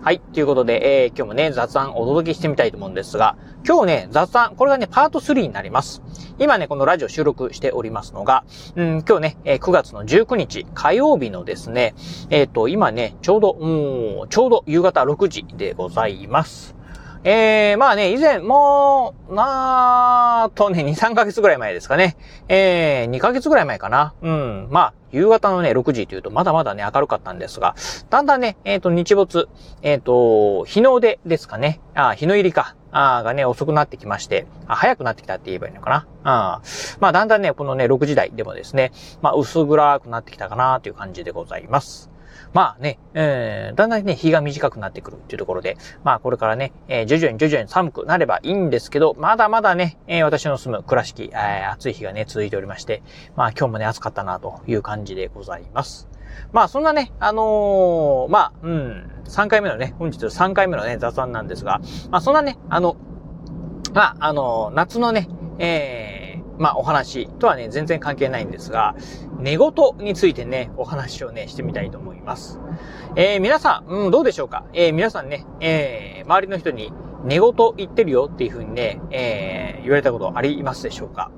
はい。ということで、えー、今日もね、雑談お届けしてみたいと思うんですが、今日ね、雑談、これがね、パート3になります。今ね、このラジオ収録しておりますのが、うん、今日ね、えー、9月の19日、火曜日のですね、えっ、ー、と、今ね、ちょうど、うん、ちょうど夕方6時でございます。えー、まあね、以前、もう、まあ、とね、2、3ヶ月ぐらい前ですかね。えー、2ヶ月ぐらい前かな。うん、まあ、夕方のね、6時というと、まだまだね、明るかったんですが、だんだんね、えっ、ー、と、日没、えっ、ー、と、日の出ですかね。あ、日の入りか。あがね、遅くなってきまして、あ早くなってきたって言えばいいのかな。あまあ、だんだんね、このね、6時台でもですね、まあ、薄暗くなってきたかなという感じでございます。まあね、えー、だんだんね、日が短くなってくるっていうところで、まあこれからね、えー、徐々に徐々に寒くなればいいんですけど、まだまだね、えー、私の住む倉敷、えー、暑い日がね、続いておりまして、まあ今日もね、暑かったなという感じでございます。まあそんなね、あのー、まあ、うん、3回目のね、本日3回目のね、雑談なんですが、まあそんなね、あの、まあ、あのー、夏のね、えー、まあお話とはね、全然関係ないんですが、寝言についてね、お話をね、してみたいと思います。えー、皆さん、うん、どうでしょうか？えー、皆さんね、えー、周りの人に寝言言ってるよっていう風にね、えー、言われたことありますでしょうか？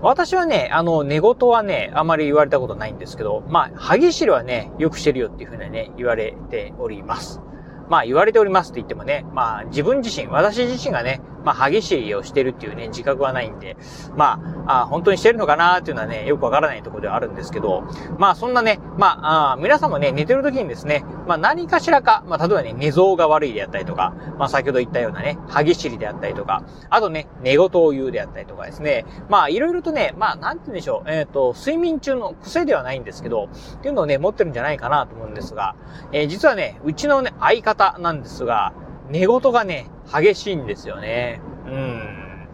私はね、あの、寝言はね、あまり言われたことないんですけど、まあ、歯ぎしりはね、よくしてるよっていう風にね、言われております。まあ言われておりますって言ってもね、まあ自分自身、私自身がね、まあ激しいをしてるっていうね、自覚はないんで、まあ、あ本当にしてるのかなっていうのはね、よくわからないところではあるんですけど、まあそんなね、まあ、あ皆さんもね、寝てる時にですね、まあ何かしらか、まあ例えばね、寝相が悪いであったりとか、まあ先ほど言ったようなね、歯ぎしりであったりとか、あとね、寝言を言うであったりとかですね、まあいろいろとね、まあなんて言うんでしょう、えっ、ー、と、睡眠中の癖ではないんですけど、っていうのをね、持ってるんじゃないかなと思うんですが、えー、実はね、うちのね、相方なんですが、寝言がね、激しいんですよね。うん。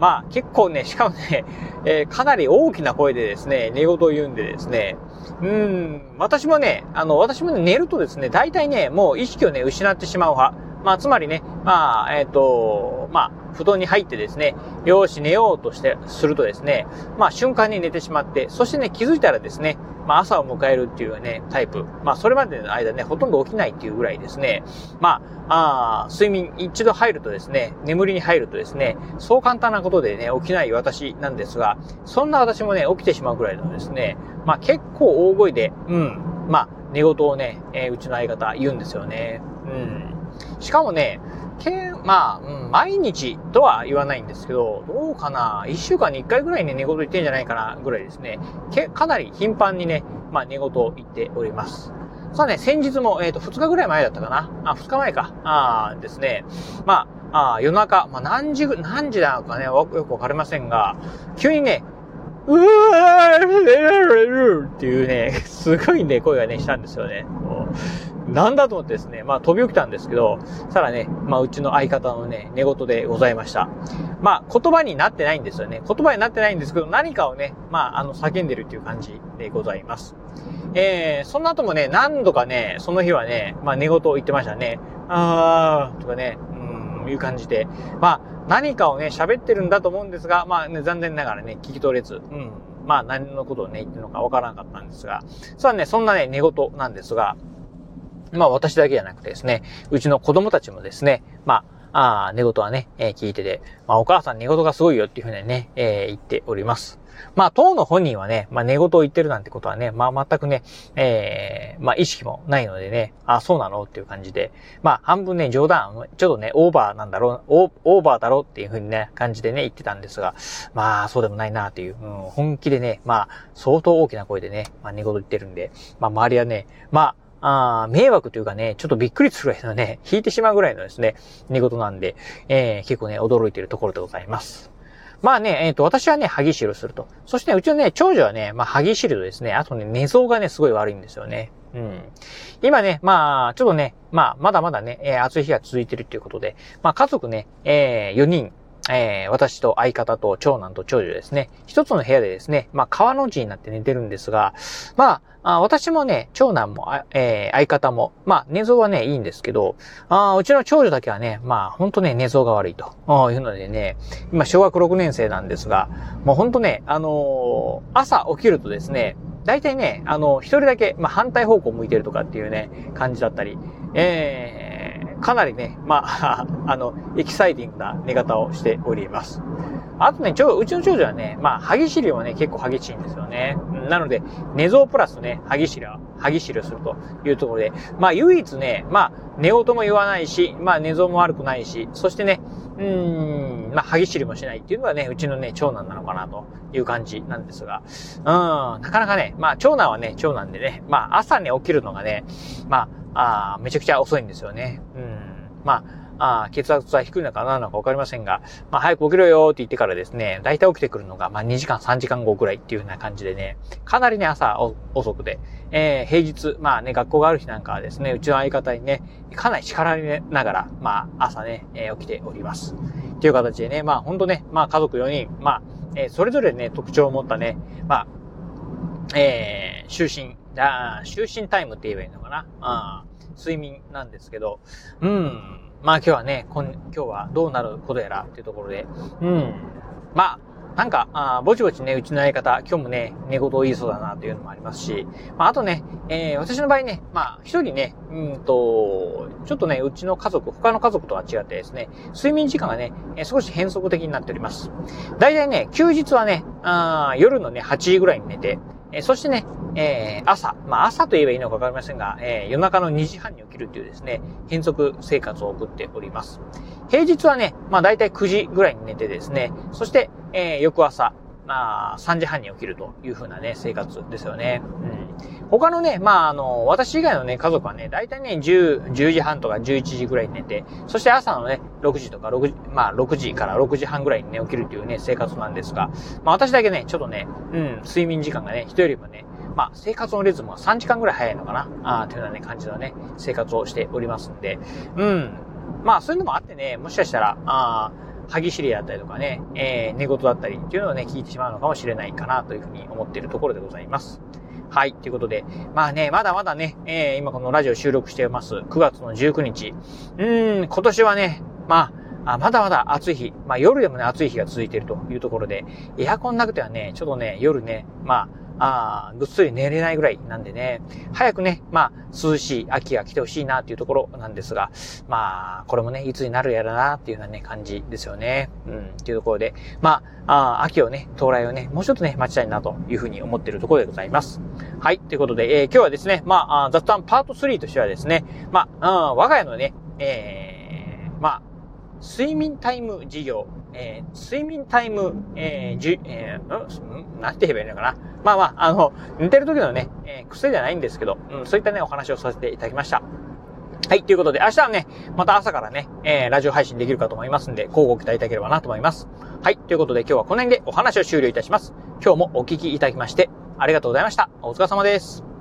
まあ結構ね、しかもね、えー、かなり大きな声でですね、寝言を言うんでですね、うん、私もね、あの、私もね、寝るとですね、大体ね、もう意識をね、失ってしまう派。まあ、つまりね、まあ、えっ、ー、と、まあ、布団に入ってですね、よし寝ようとして、するとですね、まあ、瞬間に寝てしまって、そしてね、気づいたらですね、まあ、朝を迎えるっていうね、タイプ。まあ、それまでの間ね、ほとんど起きないっていうぐらいですね。まあ、あ睡眠一度入るとですね、眠りに入るとですね、そう簡単なことでね、起きない私なんですが、そんな私もね、起きてしまうぐらいのですね、まあ、結構大声で、うん、まあ、寝言をね、えー、うちの相方言うんですよね。うん。しかもね、けまあ、うん、毎日とは言わないんですけど、どうかな一週間に一回ぐらいね、寝言言ってんじゃないかなぐらいですね。け、かなり頻繁にね、まあ寝言を言っております。さあね、先日も、えっ、ー、と、二日ぐらい前だったかなあ、二日前か。ああですね。まあ、あ夜中、まあ何時ぐ、何時なのかね、よくわかりませんが、急にね、うわーっていうね、すごいね、声がね、したんですよね。なんだと思ってですね、まあ飛び起きたんですけど、さらね、まあうちの相方のね、寝言でございました。まあ言葉になってないんですよね。言葉になってないんですけど、何かをね、まああの叫んでるっていう感じでございます。えー、その後もね、何度かね、その日はね、まあ寝言を言ってましたね。あーとかね、うん、いう感じで。まあ何かをね、喋ってるんだと思うんですが、まあね、残念ながらね、聞き取れず、うん。まあ何のことをね、言ってるのかわからなかったんですが、さあね、そんなね、寝言なんですが、まあ私だけじゃなくてですね、うちの子供たちもですね、まあ、あ、寝言はね、えー、聞いてて、まあお母さん寝言がすごいよっていうふうにね、えー、言っております。まあ当の本人はね、まあ寝言を言ってるなんてことはね、まあ全くね、ええー、まあ意識もないのでね、あ、そうなのっていう感じで、まあ半分ね、冗談、ちょっとね、オーバーなんだろう、オーバーだろうっていうふうにね、感じでね、言ってたんですが、まあそうでもないなっていう、うん、本気でね、まあ相当大きな声でね、まあ寝言言ってるんで、まあ周りはね、まああ迷惑というかね、ちょっとびっくりするぐらいのね、引いてしまうぐらいのですね、寝言なんで、えー、結構ね、驚いているところでございます。まあね、えっ、ー、と、私はね、歯ぎしりすると。そして、うちのね、長女はね、まあ、歯ぎしりとですね、あとね、寝相がね、すごい悪いんですよね。うん。今ね、まあ、ちょっとね、まあ、まだまだね、えー、暑い日が続いてるっていうことで、まあ、家族ね、えー、4人えー、私と相方と長男と長女ですね、一つの部屋でですね、まあ、川の字になって寝てるんですが、まあ、あ私もね、長男も、えー、相方も、まあ、寝相はね、いいんですけど、あうちの長女だけはね、まあ、ほんとね、寝相が悪いと。いうのでね、今、小学6年生なんですが、もうほんとね、あのー、朝起きるとですね、大体ね、あの、一人だけ、まあ、反対方向向いてるとかっていうね、感じだったり、えー、かなりね、まあ、あの、エキサイティングな寝方をしております。あとね、ちょ、うちの長女はね、まあ、歯ぎしりはね、結構激しいんですよね。なので、寝相プラスね、歯ぎしりは、歯ぎしりをするというところで、まあ、唯一ね、まあ、寝音も言わないし、まあ、寝相も悪くないし、そしてね、うーん、まあ、歯ぎしりもしないっていうのがね、うちのね、長男なのかなという感じなんですが、うん、なかなかね、まあ、長男はね、長男でね、まあ、朝ね、起きるのがね、まあ、あめちゃくちゃ遅いんですよね。うん、まあ、あ血圧は低いのかなのかわかりませんが、まあ早く起きろよって言ってからですね、大体起きてくるのが、まあ2時間3時間後くらいっていうような感じでね、かなりね、朝遅くで、えー、平日、まあね、学校がある日なんかはですね、うちの相方にね、かなり叱られながら、まあ朝ね、えー、起きております。っていう形でね、まあ本当ね、まあ家族4人、まあ、えー、それぞれね、特徴を持ったね、まあ、えー、就寝、あ就寝タイムって言えばいいのかな？あ睡眠なんですけど、うん、まあ今日はね、今今日はどうなることやらっていうところで、うん。まあ、なんか、あぼちぼちね、うちの相方、今日もね、寝言を言いそうだなというのもありますし、まあ、あとね、えー、私の場合ね、まあ、一人ね、うんと、ちょっとね、うちの家族、他の家族とは違ってですね、睡眠時間がね、えー、少し変則的になっております。大体ね、休日はね、あ夜のね、8時ぐらいに寝て、え、そしてね、えー、朝、まあ朝と言えばいいのかわかりませんが、えー、夜中の2時半に起きるというですね、変則生活を送っております。平日はね、まあ大体9時ぐらいに寝てですね、そして、えー、翌朝、まあ、3時半に起きるという風なね、生活ですよね。うん。他のね、まあ、あの、私以外のね、家族はね、大体ね、10、10時半とか11時ぐらいに寝て、そして朝のね、6時とか6、まあ、6時から6時半ぐらいにね、起きるというね、生活なんですが、まあ、私だけね、ちょっとね、うん、睡眠時間がね、人よりもね、まあ、生活のリズムは3時間ぐらい早いのかな？ああというようなね、感じのね、生活をしておりますんで、うん。まあ、そういうのもあってね、もしかしたら、ああ歯ぎしりだったりとかね、えー、寝言だったりっていうのをね、聞いてしまうのかもしれないかなというふうに思っているところでございます。はい。ということで、まあね、まだまだね、えー、今このラジオ収録しています9月の19日。うーん、今年はね、まあ、あまだまだ暑い日、まあ夜でもね、暑い日が続いているというところで、エアコンなくてはね、ちょっとね、夜ね、まあ、あぐっすり寝れないぐらいなんでね、早くね、まあ、涼しい秋が来てほしいなっていうところなんですが、まあ、これもね、いつになるやらなっていうようなね、感じですよね。うん、っていうところで、まあ、あ秋をね、到来をね、もうちょっとね、待ちたいなというふうに思っているところでございます。はい、ということで、えー、今日はですね、まあ、雑談パート3としてはですね、まあ、我が家のね、えー、まあ、睡眠タイム事業、えー、睡眠タイム、えー、じゅ、えー、ん？なんて言えばいいのかな？まあまあ、あの、寝てる時のね、えー、癖じゃないんですけど、うん、そういったね、お話をさせていただきました。はい、ということで、明日はね、また朝からね、えー、ラジオ配信できるかと思いますんで、交互期待いただければなと思います。はい、ということで今日はこの辺でお話を終了いたします。今日もお聞きいただきまして、ありがとうございました。お疲れ様です。